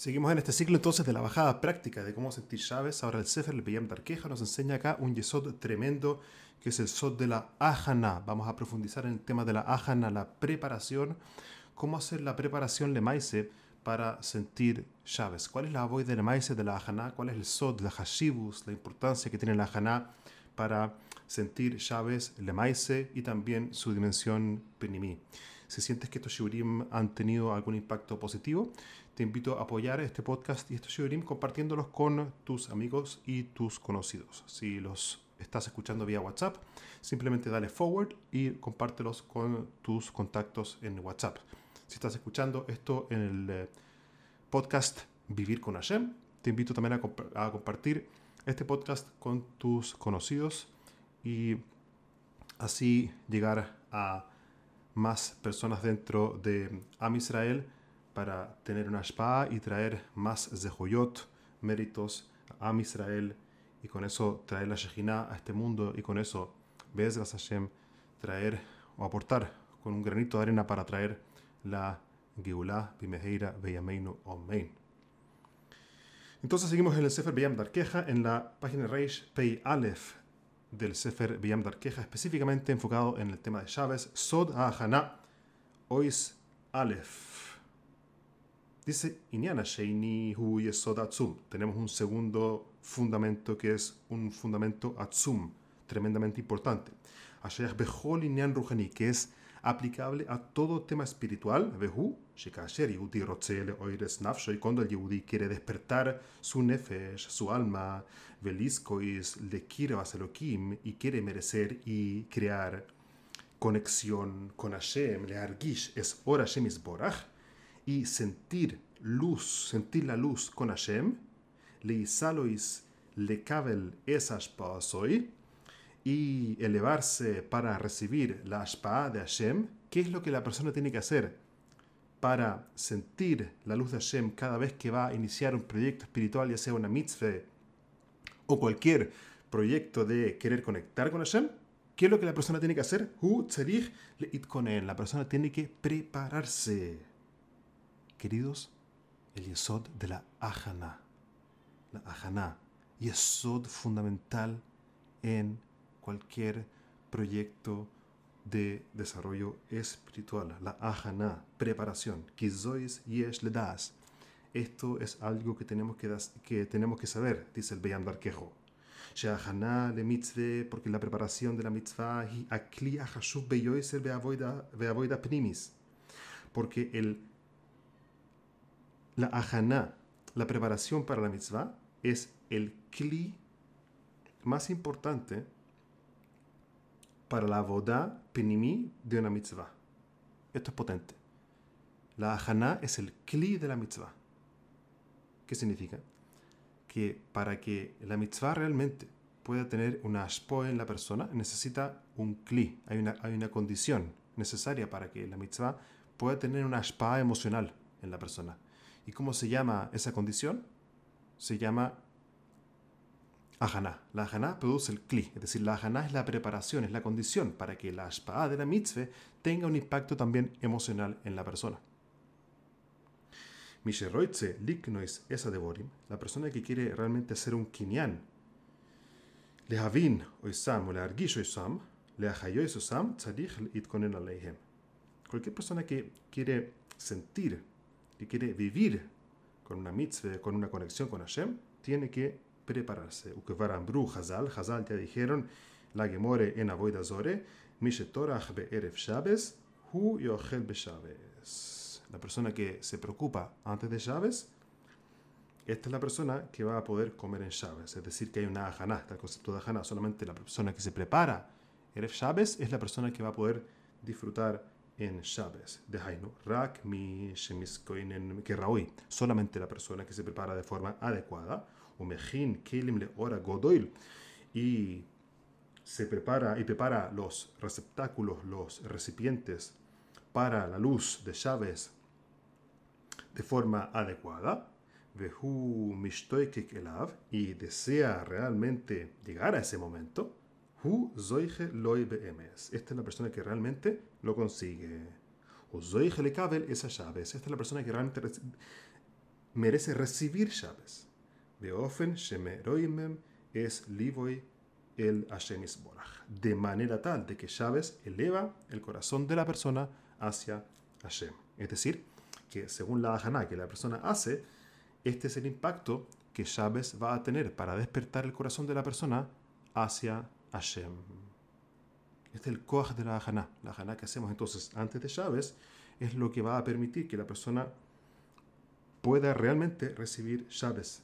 Seguimos en este ciclo entonces de la bajada práctica de cómo sentir llaves. Ahora el Sefer, el Beyam Darkeja, nos enseña acá un yesod tremendo que es el sod de la ajana. Vamos a profundizar en el tema de la ajana, la preparación. Cómo hacer la preparación de maíz para sentir llaves. ¿Cuál es la voz de maíz de la ajana? ¿Cuál es el sod, la hashibus, la importancia que tiene la ajana para sentir llaves, le maíz y también su dimensión penimí? Si sientes que estos shiurim han tenido algún impacto positivo, te invito a apoyar este podcast y estos shiurim compartiéndolos con tus amigos y tus conocidos. Si los estás escuchando vía WhatsApp, simplemente dale forward y compártelos con tus contactos en WhatsApp. Si estás escuchando esto en el eh, podcast Vivir con Hashem, te invito también a compartir este podcast con tus conocidos y así llegar a más personas dentro de Am Israel para tener una spa y traer más zehuyot, méritos a Am Israel y con eso traer la Shejina a este mundo y con eso, Bezras Hashem, traer o aportar con un granito de arena para traer la Geulah, Bimeheira, Beyameinu, Omein. Entonces seguimos en el Sefer Beyam Darkeja en la página Reish Pei Aleph del Sefer Biyam Darkeja, específicamente enfocado en el tema de llaves, Sod Ahana, Ois Aleph. Dice Inyana Sheini Hu Yesod Atzum. Tenemos un segundo fundamento que es un fundamento Atzum, tremendamente importante. Asher Bechol Inyan Ruhani, que es aplicable a todo tema espiritual, Vehu, Shekasher Yehudi Rotzele Oires Nafsho, y cuando el Yehudi quiere despertar su nefesh, su alma, Veliskois le Kirvas Elohim, y quiere merecer y crear conexión con Hashem, le Argish, es Ora Hashem Isborach, y sentir luz, sentir la luz con Hashem, le Isalois le Kabel esas hoy y elevarse para recibir la Ashpa de Hashem, ¿qué es lo que la persona tiene que hacer para sentir la luz de Hashem cada vez que va a iniciar un proyecto espiritual, ya sea una mitzvah o cualquier proyecto de querer conectar con Hashem? ¿Qué es lo que la persona tiene que hacer? La persona tiene que prepararse. Queridos, el yesod de la ajana. La ajana. Yesod fundamental en cualquier proyecto de desarrollo espiritual, la ajana, preparación, kizois yesh le das. Esto es algo que tenemos que, que, tenemos que saber, dice el Beyam Barquejo. Sheahana le mitzvah, porque la preparación de la mitzvah, akli ahashuv beyoiser beavoida pnimis. Porque el, la ajana, la preparación para la mitzvah, es el kli más importante para la boda penimi de una mitzvah. Esto es potente. La ajana es el kli de la mitzvah. ¿Qué significa? Que para que la mitzvah realmente pueda tener una ashpo en la persona, necesita un kli. Hay una, hay una condición necesaria para que la mitzvah pueda tener una ashpa emocional en la persona. ¿Y cómo se llama esa condición? Se llama Ajana. La ajana produce el kli, es decir, la ajana es la preparación, es la condición para que la ashpa'a de la mitzvah tenga un impacto también emocional en la persona. Misheroitze liknois esa devorim, la persona que quiere realmente hacer un kinyan, le havin oisam o le argish oisam, le ahayois oisam, tzadich itkonen aleihem. Cualquier persona que quiere sentir, que quiere vivir con una mitzvah, con una conexión con Hashem, tiene que prepararse. Ukvar Ambru Hazal, Hazal ya dijeron, la Gemore en Avoida Zore, Mishe Torach Be'erev Shabes, Hu Yochel Beshabes. La persona que se preocupa antes de Shabes, esta es la persona que va a poder comer en Shabes. Es decir, que hay una ajana, está el concepto de ajana, solamente la persona que se prepara Erev Shabes es la persona que va a poder disfrutar en Shabes. De Hainu, Rak mi Shemiskoinen Kerraui. Solamente la persona que se prepara de forma adecuada. Le ora godoil y se prepara y prepara los receptáculos, los recipientes para la luz de llaves de forma adecuada, vehu elav. Y desea realmente llegar a ese momento, hu zoige loy beemes. Esta es la persona que realmente lo consigue. O zoige le kabel esa llaves. Esta es la persona que realmente merece recibir Shabes. Beofen es el Hashem Isborach. De manera tal de que Shabes eleva el corazón de la persona hacia Hashem. Es decir, que según la Haná que la persona hace, este es el impacto que Shabes va a tener para despertar el corazón de la persona hacia Hashem. Hashem. Este es el Koach de la Haná. La Haná que hacemos entonces antes de Chávez es lo que va a permitir que la persona pueda realmente recibir Chávez.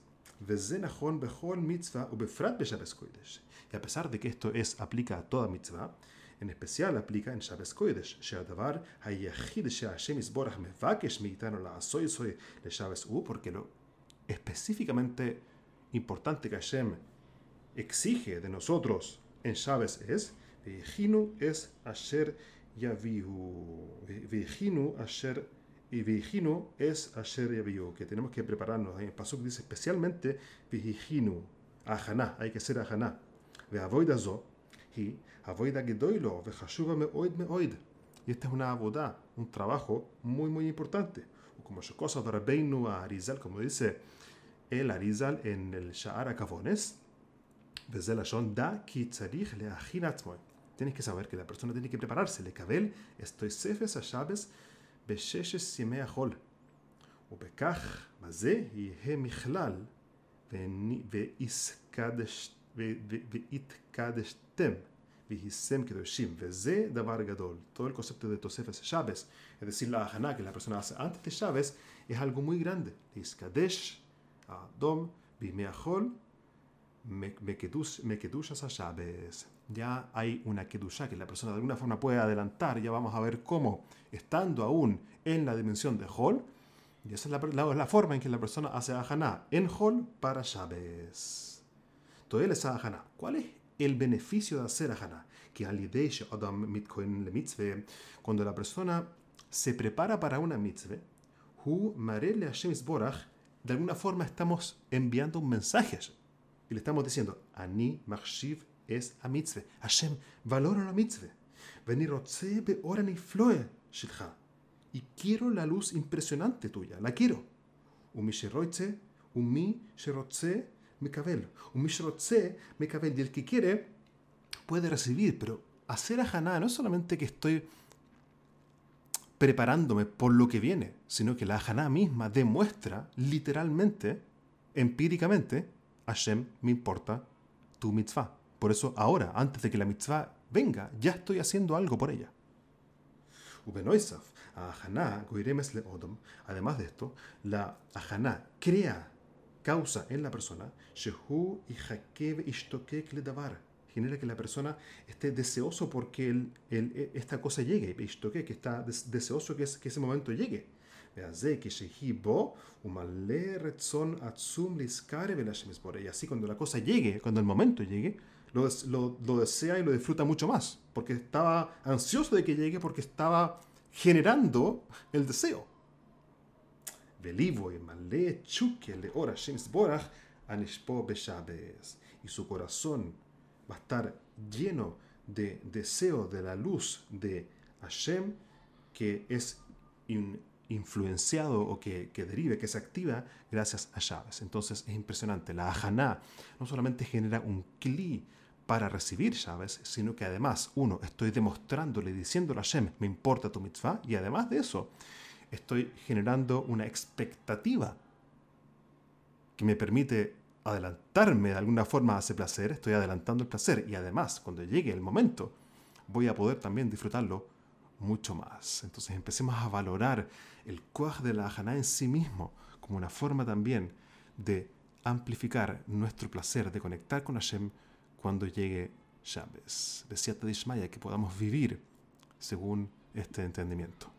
Y a pesar de que esto es, aplica a toda mitzvah, en especial aplica en Shabes Kodesh, Sheadavar Hayachid Sheashem Isborach Mevakesh Mitano La Soy Soy Le U, porque lo específicamente importante que Hashem exige de nosotros en Shabes es, Vejinu es Asher Yavihu, Vejinu Asher y Vejinu es Asher Yavihu, que tenemos que prepararnos. En Pasuk dice especialmente Vejinu, Ahaná, hay que ser Ahaná. Veavoidazo, y Avoida Gedoilo, Vejashuva Meoid Meoid. Y esta es una abodá, un trabajo muy, muy importante. Como cosa de Rabbeinu a Arizal, como dice el Arizal en el Sha'ar וזה לשון דא כי צריך להכין עצמו. תן לי כסבר כדא פרסונא דא ניקי פרפרסה לקבל אסטוי ספס השבס בששס ימי החול. ובכך בזה יהא מכלל ואיתקדשתם ויישם קדושים וזה דבר גדול. תואל קוספט דא תוספס השבס אדסיל להכנה כדא פרסונא עשה אנטי תשבס יהלגו מוי גרנדה. להיסקדש האדום בימי החול Mekedushas a Shabes ya hay una kedusha que la persona de alguna forma puede adelantar. Ya vamos a ver cómo, estando aún en la dimensión de Hol, y esa es la, la, forma en que la persona hace Ahaná en Hol para Shabes. Todavía es Ahaná. ¿Cuál es el beneficio de hacer Ahaná? Que Adam le cuando la persona se prepara para una mitzvah, Hu Marele Hashem de alguna forma estamos enviando un mensaje y le estamos diciendo, Ani Machshiv es a mitzvah. Hashem valora la mitzvah. Y quiero la luz impresionante tuya, la quiero. Umi sheroitze, umi sherotze, mekabel. Umi sherotze, mekabel. Y el que quiere puede recibir, pero hacer a Haná no es solamente que estoy preparándome por lo que viene, sino que la Haná misma demuestra literalmente, empíricamente, Hashem me importa tu mitzvah. Por eso ahora, antes de que la mitzvah venga, ya estoy haciendo algo por ella. Además de esto, la ajaná crea, causa en la persona, genera que la persona esté deseoso porque el, el, esta cosa llegue, que está deseoso que ese momento llegue. Y así cuando la cosa llegue, cuando el momento llegue, lo, lo, desea y lo disfruta mucho más, porque estaba ansioso de que llegue, porque estaba generando el deseo. Y su corazón va a estar lleno de deseo de la luz de Hashem, que es influenciado o que, que, derive, que se activa gracias a Shabes. Entonces es impresionante. La Ajaná no solamente genera un cli para recibir llaves, sino que además, uno, estoy demostrándole, diciéndole a Hashem, me importa tu mitzvah, y además de eso, estoy generando una expectativa que me permite adelantarme de alguna forma a ese placer, estoy adelantando el placer, y además, cuando llegue el momento, voy a poder también disfrutarlo mucho más. Entonces empecemos a valorar el cuaj de la ajana en sí mismo como una forma también de amplificar nuestro placer, de conectar con Hashem, cuando llegue Shabes. de Dishmaya, que podamos vivir según este entendimiento.